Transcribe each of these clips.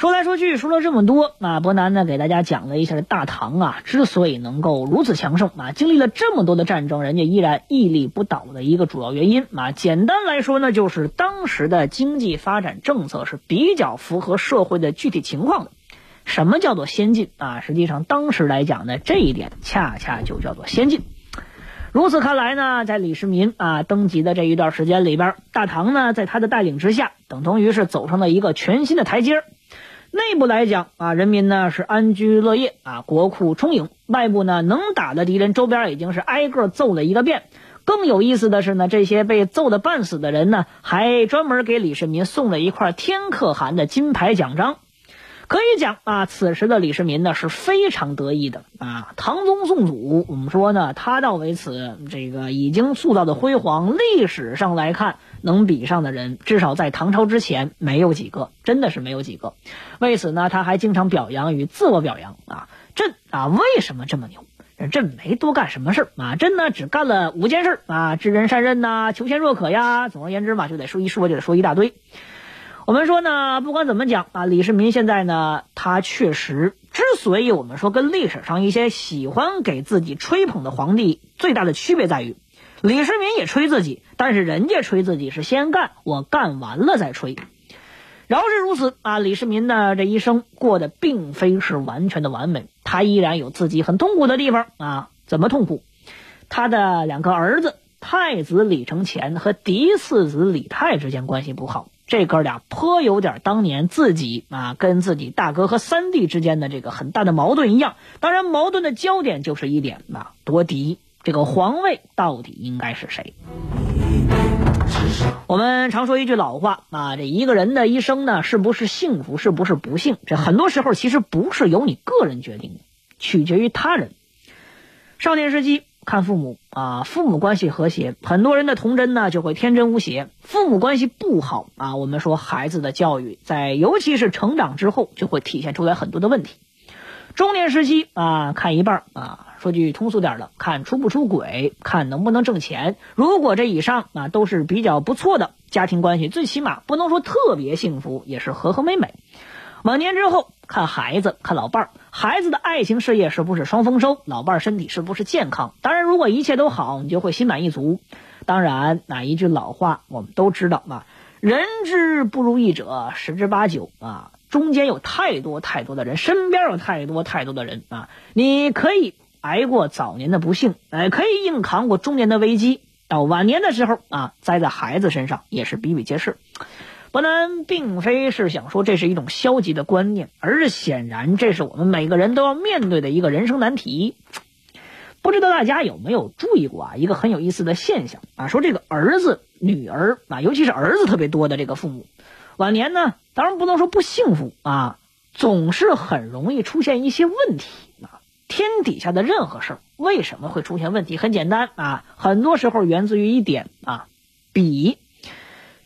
说来说去说了这么多，啊，伯南呢给大家讲了一下大唐啊之所以能够如此强盛啊，经历了这么多的战争，人家依然屹立不倒的一个主要原因啊，简单来说呢，就是当时的经济发展政策是比较符合社会的具体情况的。什么叫做先进啊？实际上当时来讲呢，这一点恰恰就叫做先进。如此看来呢，在李世民啊登基的这一段时间里边，大唐呢在他的带领之下，等同于是走上了一个全新的台阶。内部来讲啊，人民呢是安居乐业啊，国库充盈；外部呢，能打的敌人周边已经是挨个揍了一个遍。更有意思的是呢，这些被揍的半死的人呢，还专门给李世民送了一块天可汗的金牌奖章。可以讲啊，此时的李世民呢是非常得意的啊。唐宗宋祖，我们说呢，他到为此这个已经塑造的辉煌，历史上来看能比上的人，至少在唐朝之前没有几个，真的是没有几个。为此呢，他还经常表扬与自我表扬啊，朕啊为什么这么牛？朕没多干什么事啊，朕呢只干了五件事啊，知人善任呐，求贤若渴呀。总而言之嘛，就得说一说就得说一大堆。我们说呢，不管怎么讲啊，李世民现在呢，他确实之所以我们说跟历史上一些喜欢给自己吹捧的皇帝最大的区别在于，李世民也吹自己，但是人家吹自己是先干，我干完了再吹。饶是如此啊，李世民呢这一生过得并非是完全的完美，他依然有自己很痛苦的地方啊。怎么痛苦？他的两个儿子太子李承乾和嫡次子李泰之间关系不好。这哥俩颇有点当年自己啊跟自己大哥和三弟之间的这个很大的矛盾一样。当然，矛盾的焦点就是一点啊，夺嫡。这个皇位到底应该是谁？我们常说一句老话啊，这一个人的一生呢，是不是幸福，是不是不幸？这很多时候其实不是由你个人决定的，取决于他人。少年时期。看父母啊，父母关系和谐，很多人的童真呢就会天真无邪。父母关系不好啊，我们说孩子的教育在尤其是成长之后就会体现出来很多的问题。中年时期啊，看一半啊，说句通俗点的，看出不出轨，看能不能挣钱。如果这以上啊都是比较不错的家庭关系，最起码不能说特别幸福，也是和和美美。晚年之后看孩子，看老伴儿，孩子的爱情事业是不是双丰收？老伴儿身体是不是健康？当然，如果一切都好，你就会心满意足。当然，哪一句老话我们都知道嘛，人之不如意者十之八九啊。中间有太多太多的人，身边有太多太多的人啊。你可以挨过早年的不幸，哎，可以硬扛过中年的危机，到晚年的时候啊，栽在孩子身上也是比比皆是。伯南并非是想说这是一种消极的观念，而是显然这是我们每个人都要面对的一个人生难题。不知道大家有没有注意过啊？一个很有意思的现象啊，说这个儿子、女儿啊，尤其是儿子特别多的这个父母，晚年呢，当然不能说不幸福啊，总是很容易出现一些问题啊。天底下的任何事儿为什么会出现问题？很简单啊，很多时候源自于一点啊，比。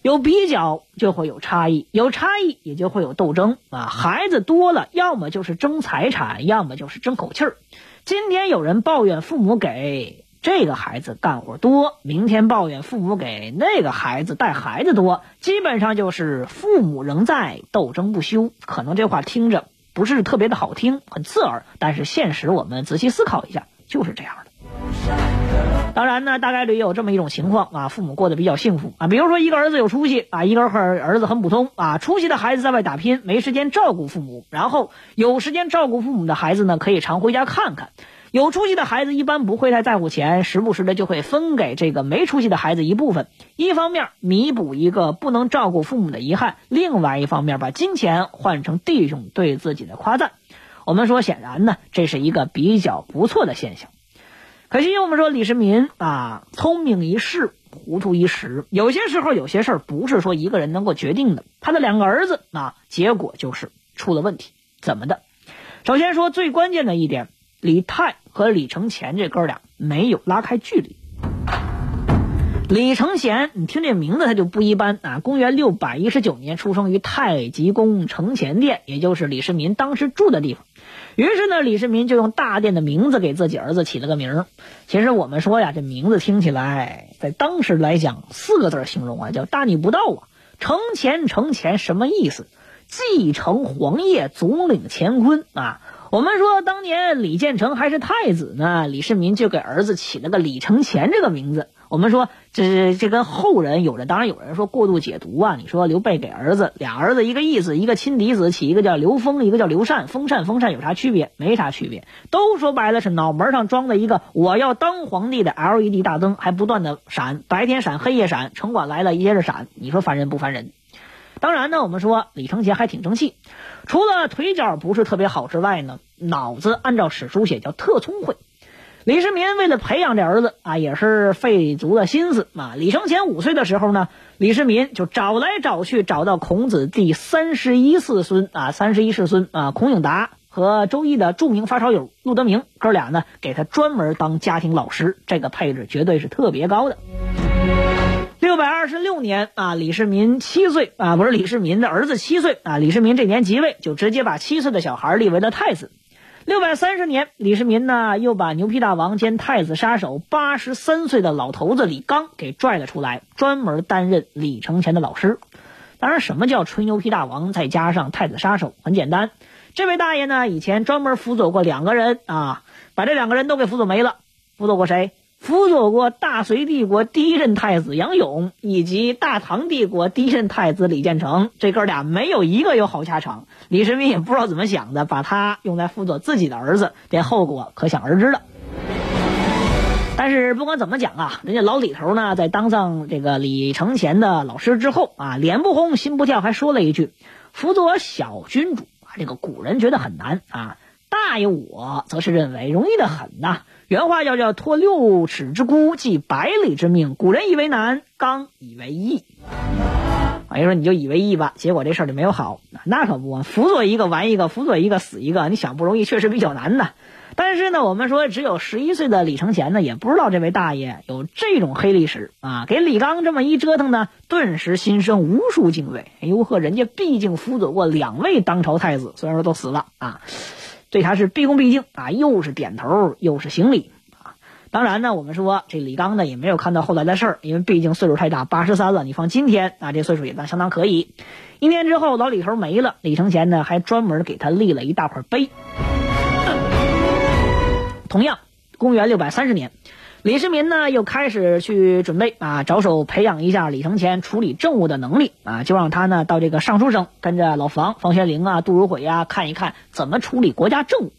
有比较就会有差异，有差异也就会有斗争啊！孩子多了，要么就是争财产，要么就是争口气儿。今天有人抱怨父母给这个孩子干活多，明天抱怨父母给那个孩子带孩子多，基本上就是父母仍在，斗争不休。可能这话听着不是特别的好听，很刺耳，但是现实我们仔细思考一下，就是这样的。当然呢，大概率也有这么一种情况啊，父母过得比较幸福啊。比如说一个儿子有出息啊，一个儿儿子很普通啊。出息的孩子在外打拼，没时间照顾父母；然后有时间照顾父母的孩子呢，可以常回家看看。有出息的孩子一般不会太在乎钱，时不时的就会分给这个没出息的孩子一部分。一方面弥补一个不能照顾父母的遗憾，另外一方面把金钱换成弟兄对自己的夸赞。我们说，显然呢，这是一个比较不错的现象。可惜我们说李世民啊，聪明一世，糊涂一时。有些时候，有些事儿不是说一个人能够决定的。他的两个儿子啊，结果就是出了问题。怎么的？首先说最关键的一点，李泰和李承乾这哥俩没有拉开距离。李承乾，你听这名字他就不一般啊！公元六百一十九年出生于太极宫承乾殿，也就是李世民当时住的地方。于是呢，李世民就用大殿的名字给自己儿子起了个名儿。其实我们说呀，这名字听起来，在当时来讲，四个字形容啊，叫大逆不道啊！承乾，承乾什么意思？继承皇业，总领乾坤啊！我们说，当年李建成还是太子呢，李世民就给儿子起了个李承乾这个名字。我们说，这这跟后人有人，当然有人说过度解读啊。你说刘备给儿子俩儿子一个义子，一个亲嫡子，起一个叫刘封，一个叫刘禅，封禅封禅有啥区别？没啥区别，都说白了是脑门上装的一个我要当皇帝的 LED 大灯，还不断的闪，白天闪，黑夜闪，城管来了，一接着闪。你说烦人不烦人？当然呢，我们说李承乾还挺争气，除了腿脚不是特别好之外呢，脑子按照史书写叫特聪慧。李世民为了培养这儿子啊，也是费足了心思啊。李承乾五岁的时候呢，李世民就找来找去，找到孔子第三十一世孙啊，三十一世孙啊，孔颖达和周易的著名发烧友陆德明哥俩呢，给他专门当家庭老师，这个配置绝对是特别高的。六百二十六年啊，李世民七岁啊，不是李世民的儿子七岁啊，李世民这年即位，就直接把七岁的小孩立为了太子。六百三十年，李世民呢又把牛皮大王兼太子杀手八十三岁的老头子李刚给拽了出来，专门担任李承乾的老师。当然，什么叫吹牛皮大王再加上太子杀手？很简单，这位大爷呢以前专门辅佐过两个人啊，把这两个人都给辅佐没了。辅佐过谁？辅佐过大隋帝国第一任太子杨勇，以及大唐帝国第一任太子李建成，这哥俩没有一个有好下场。李世民也不知道怎么想的，把他用来辅佐自己的儿子，这后果可想而知了。但是不管怎么讲啊，人家老李头呢，在当上这个李承乾的老师之后啊，脸不红心不跳，还说了一句：“辅佐小君主啊，这个古人觉得很难啊，大爷我则是认为容易的很呐。”原话叫叫托六尺之孤，寄百里之命。古人以为难，刚以为易。啊，就说你就以为易吧，结果这事儿就没有好。那可不，辅佐一个完一个，辅佐一个死一个。你想不容易，确实比较难的。但是呢，我们说只有十一岁的李承乾呢，也不知道这位大爷有这种黑历史啊。给李刚这么一折腾呢，顿时心生无数敬畏。哎呦呵，人家毕竟辅佐过两位当朝太子，虽然说都死了啊。对他是毕恭毕敬啊，又是点头又是行礼啊。当然呢，我们说这李刚呢也没有看到后来的事儿，因为毕竟岁数太大，八十三了。你放今天啊，这岁数也算相当可以。一年之后，老李头没了，李承乾呢还专门给他立了一大块碑。同样，公元六百三十年。李世民呢，又开始去准备啊，着手培养一下李承乾处理政务的能力啊，就让他呢到这个尚书省跟着老房房玄龄啊、杜如晦啊看一看怎么处理国家政务。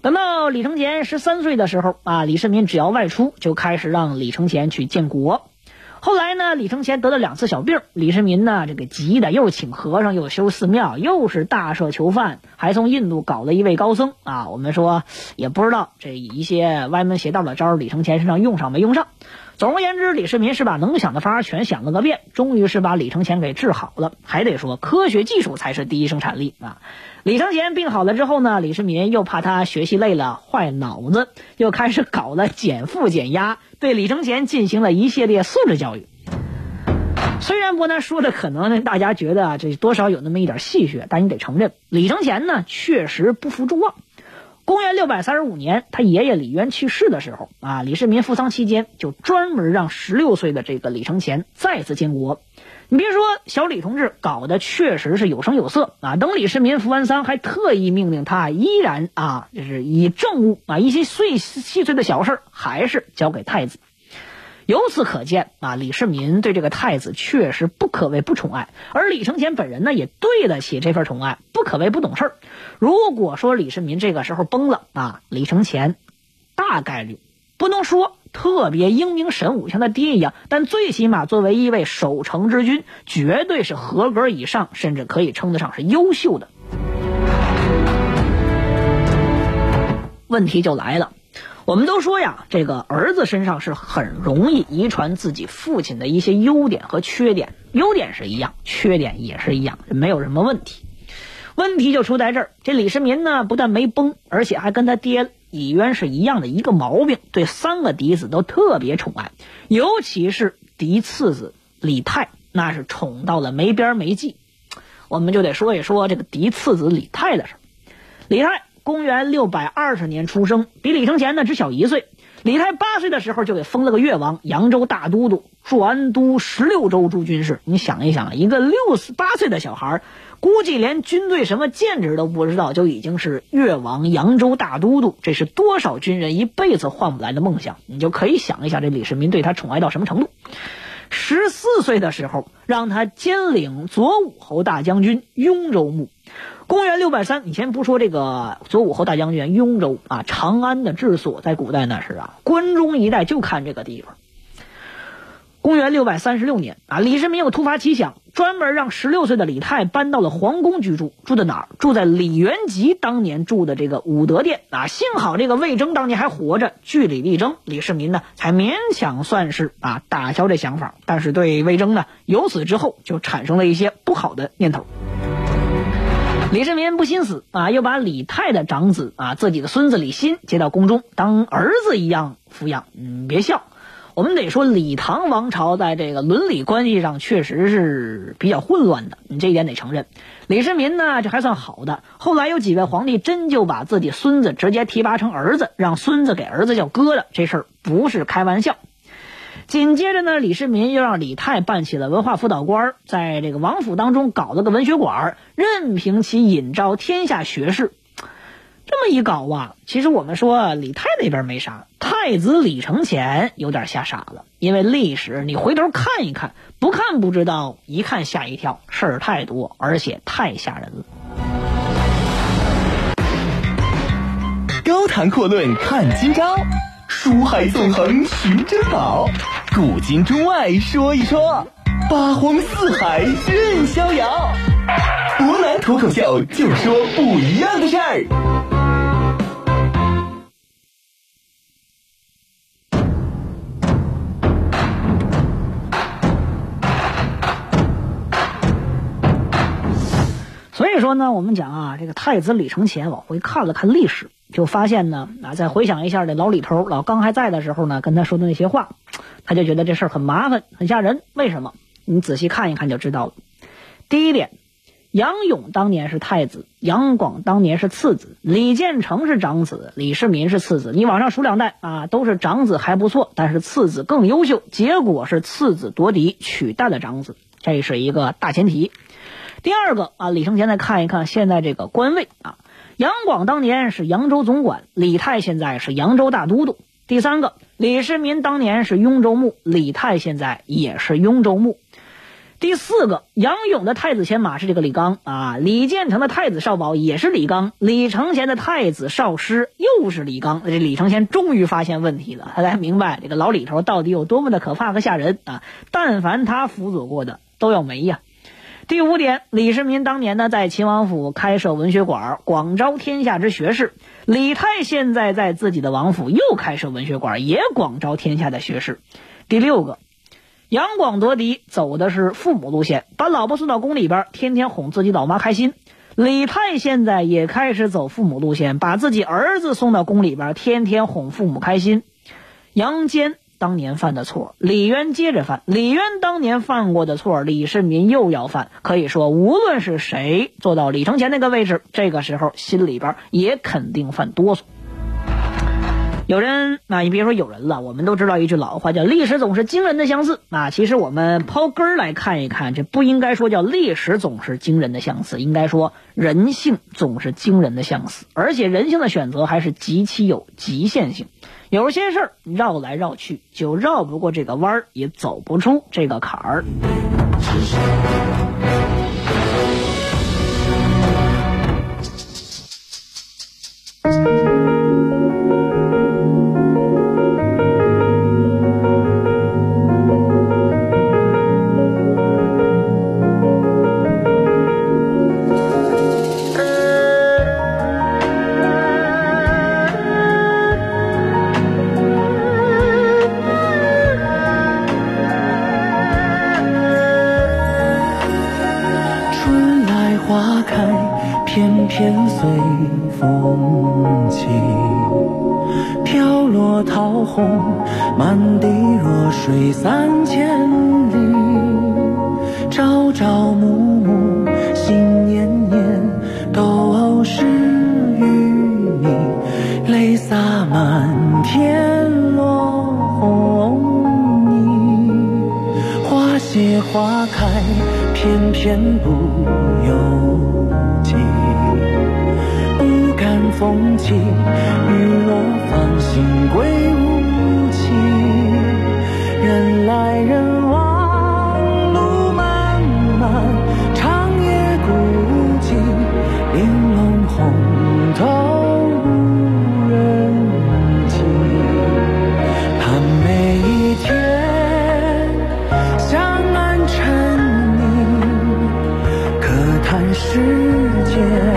等到李承乾十三岁的时候啊，李世民只要外出，就开始让李承乾去建国。后来呢，李承乾得了两次小病，李世民呢这个急的又请和尚，又修寺庙，又是大赦囚犯，还从印度搞了一位高僧啊。我们说也不知道这一些歪门邪道的招，李承乾身上用上没用上。总而言之，李世民是把能想的法儿全想了个遍，终于是把李承乾给治好了。还得说，科学技术才是第一生产力啊。李承乾病好了之后呢，李世民又怕他学习累了坏脑子，又开始搞了减负减压，对李承乾进行了一系列素质教育。虽然伯南说的可能大家觉得，这多少有那么一点戏谑，但你得承认，李承乾呢确实不负众望。公元六百三十五年，他爷爷李渊去世的时候啊，李世民服丧期间就专门让十六岁的这个李承乾再次建国。你别说，小李同志搞的确实是有声有色啊！等李世民服完丧，还特意命令他依然啊，就是以政务啊一些碎细碎的小事还是交给太子。由此可见啊，李世民对这个太子确实不可谓不宠爱，而李承乾本人呢，也对得起这份宠爱，不可谓不懂事儿。如果说李世民这个时候崩了啊，李承乾大概率不能说。特别英明神武，像他爹一样，但最起码作为一位守城之君，绝对是合格以上，甚至可以称得上是优秀的。问题就来了，我们都说呀，这个儿子身上是很容易遗传自己父亲的一些优点和缺点，优点是一样，缺点也是一样，没有什么问题。问题就出在这儿，这李世民呢，不但没崩，而且还跟他爹。李渊是一样的一个毛病，对三个嫡子都特别宠爱，尤其是嫡次子李泰，那是宠到了没边没际。我们就得说一说这个嫡次子李泰的事李泰公元六百二十年出生，比李承乾呢只小一岁。李泰八岁的时候就给封了个越王、扬州大都督、转都十六州诸军事。你想一想，一个六十八岁的小孩，估计连军队什么建制都不知道，就已经是越王、扬州大都督，这是多少军人一辈子换不来的梦想。你就可以想一下，这李世民对他宠爱到什么程度。十四岁的时候，让他兼领左武侯大将军、雍州牧。公元六百三，你先不说这个左武侯大将军雍州啊，长安的治所在古代那是啊，关中一带就看这个地方。公元六百三十六年啊，李世民有突发奇想，专门让十六岁的李泰搬到了皇宫居住。住在哪儿？住在李元吉当年住的这个武德殿啊。幸好这个魏征当年还活着，据理力争，李世民呢才勉强算是啊打消这想法。但是对魏征呢，由此之后就产生了一些不好的念头。李世民不心死啊，又把李泰的长子啊自己的孙子李欣接到宫中，当儿子一样抚养。嗯，别笑。我们得说，李唐王朝在这个伦理关系上确实是比较混乱的，你这一点得承认。李世民呢，这还算好的。后来有几位皇帝真就把自己孙子直接提拔成儿子，让孙子给儿子叫哥的，这事儿不是开玩笑。紧接着呢，李世民又让李泰办起了文化辅导官，在这个王府当中搞了个文学馆，任凭其引招天下学士。这么一搞啊，其实我们说李泰那边没啥，太子李承乾有点吓傻了。因为历史你回头看一看，不看不知道，一看吓一跳，事儿太多，而且太吓人了。高谈阔论看今朝，书海纵横寻珍宝，古今中外说一说，八荒四海任逍遥。湖南脱口秀就说不一样的事儿。说呢，我们讲啊，这个太子李承乾往回看了看历史，就发现呢，啊，再回想一下这老李头老刚还在的时候呢，跟他说的那些话，他就觉得这事儿很麻烦，很吓人。为什么？你仔细看一看就知道了。第一点，杨勇当年是太子，杨广当年是次子，李建成是长子，李世民是次子。你往上数两代啊，都是长子还不错，但是次子更优秀。结果是次子夺嫡，取代了长子，这是一个大前提。第二个啊，李承乾再看一看现在这个官位啊，杨广当年是扬州总管，李泰现在是扬州大都督。第三个，李世民当年是雍州牧，李泰现在也是雍州牧。第四个，杨勇的太子牵马是这个李刚啊，李建成的太子少保也是李刚，李承乾的太子少师又是李刚。这李承乾终于发现问题了，他才明白这个老李头到底有多么的可怕和吓人啊！但凡他辅佐过的都要没呀。第五点，李世民当年呢在秦王府开设文学馆，广招天下之学士。李泰现在在自己的王府又开设文学馆，也广招天下的学士。第六个，杨广夺嫡走的是父母路线，把老婆送到宫里边，天天哄自己老妈开心。李泰现在也开始走父母路线，把自己儿子送到宫里边，天天哄父母开心。杨坚。当年犯的错，李渊接着犯；李渊当年犯过的错，李世民又要犯。可以说，无论是谁坐到李承乾那个位置，这个时候心里边也肯定犯哆嗦。有人，那你别说有人了，我们都知道一句老话，叫“历史总是惊人的相似”。啊，其实我们刨根儿来看一看，这不应该说叫历史总是惊人的相似，应该说人性总是惊人的相似，而且人性的选择还是极其有极限性。有些事儿绕来绕去，就绕不过这个弯儿，也走不出这个坎儿。都是与你。泪洒满天落红泥，花谢花开，偏偏不由己。不敢风起，雨落芳心归无期。人来人。世界。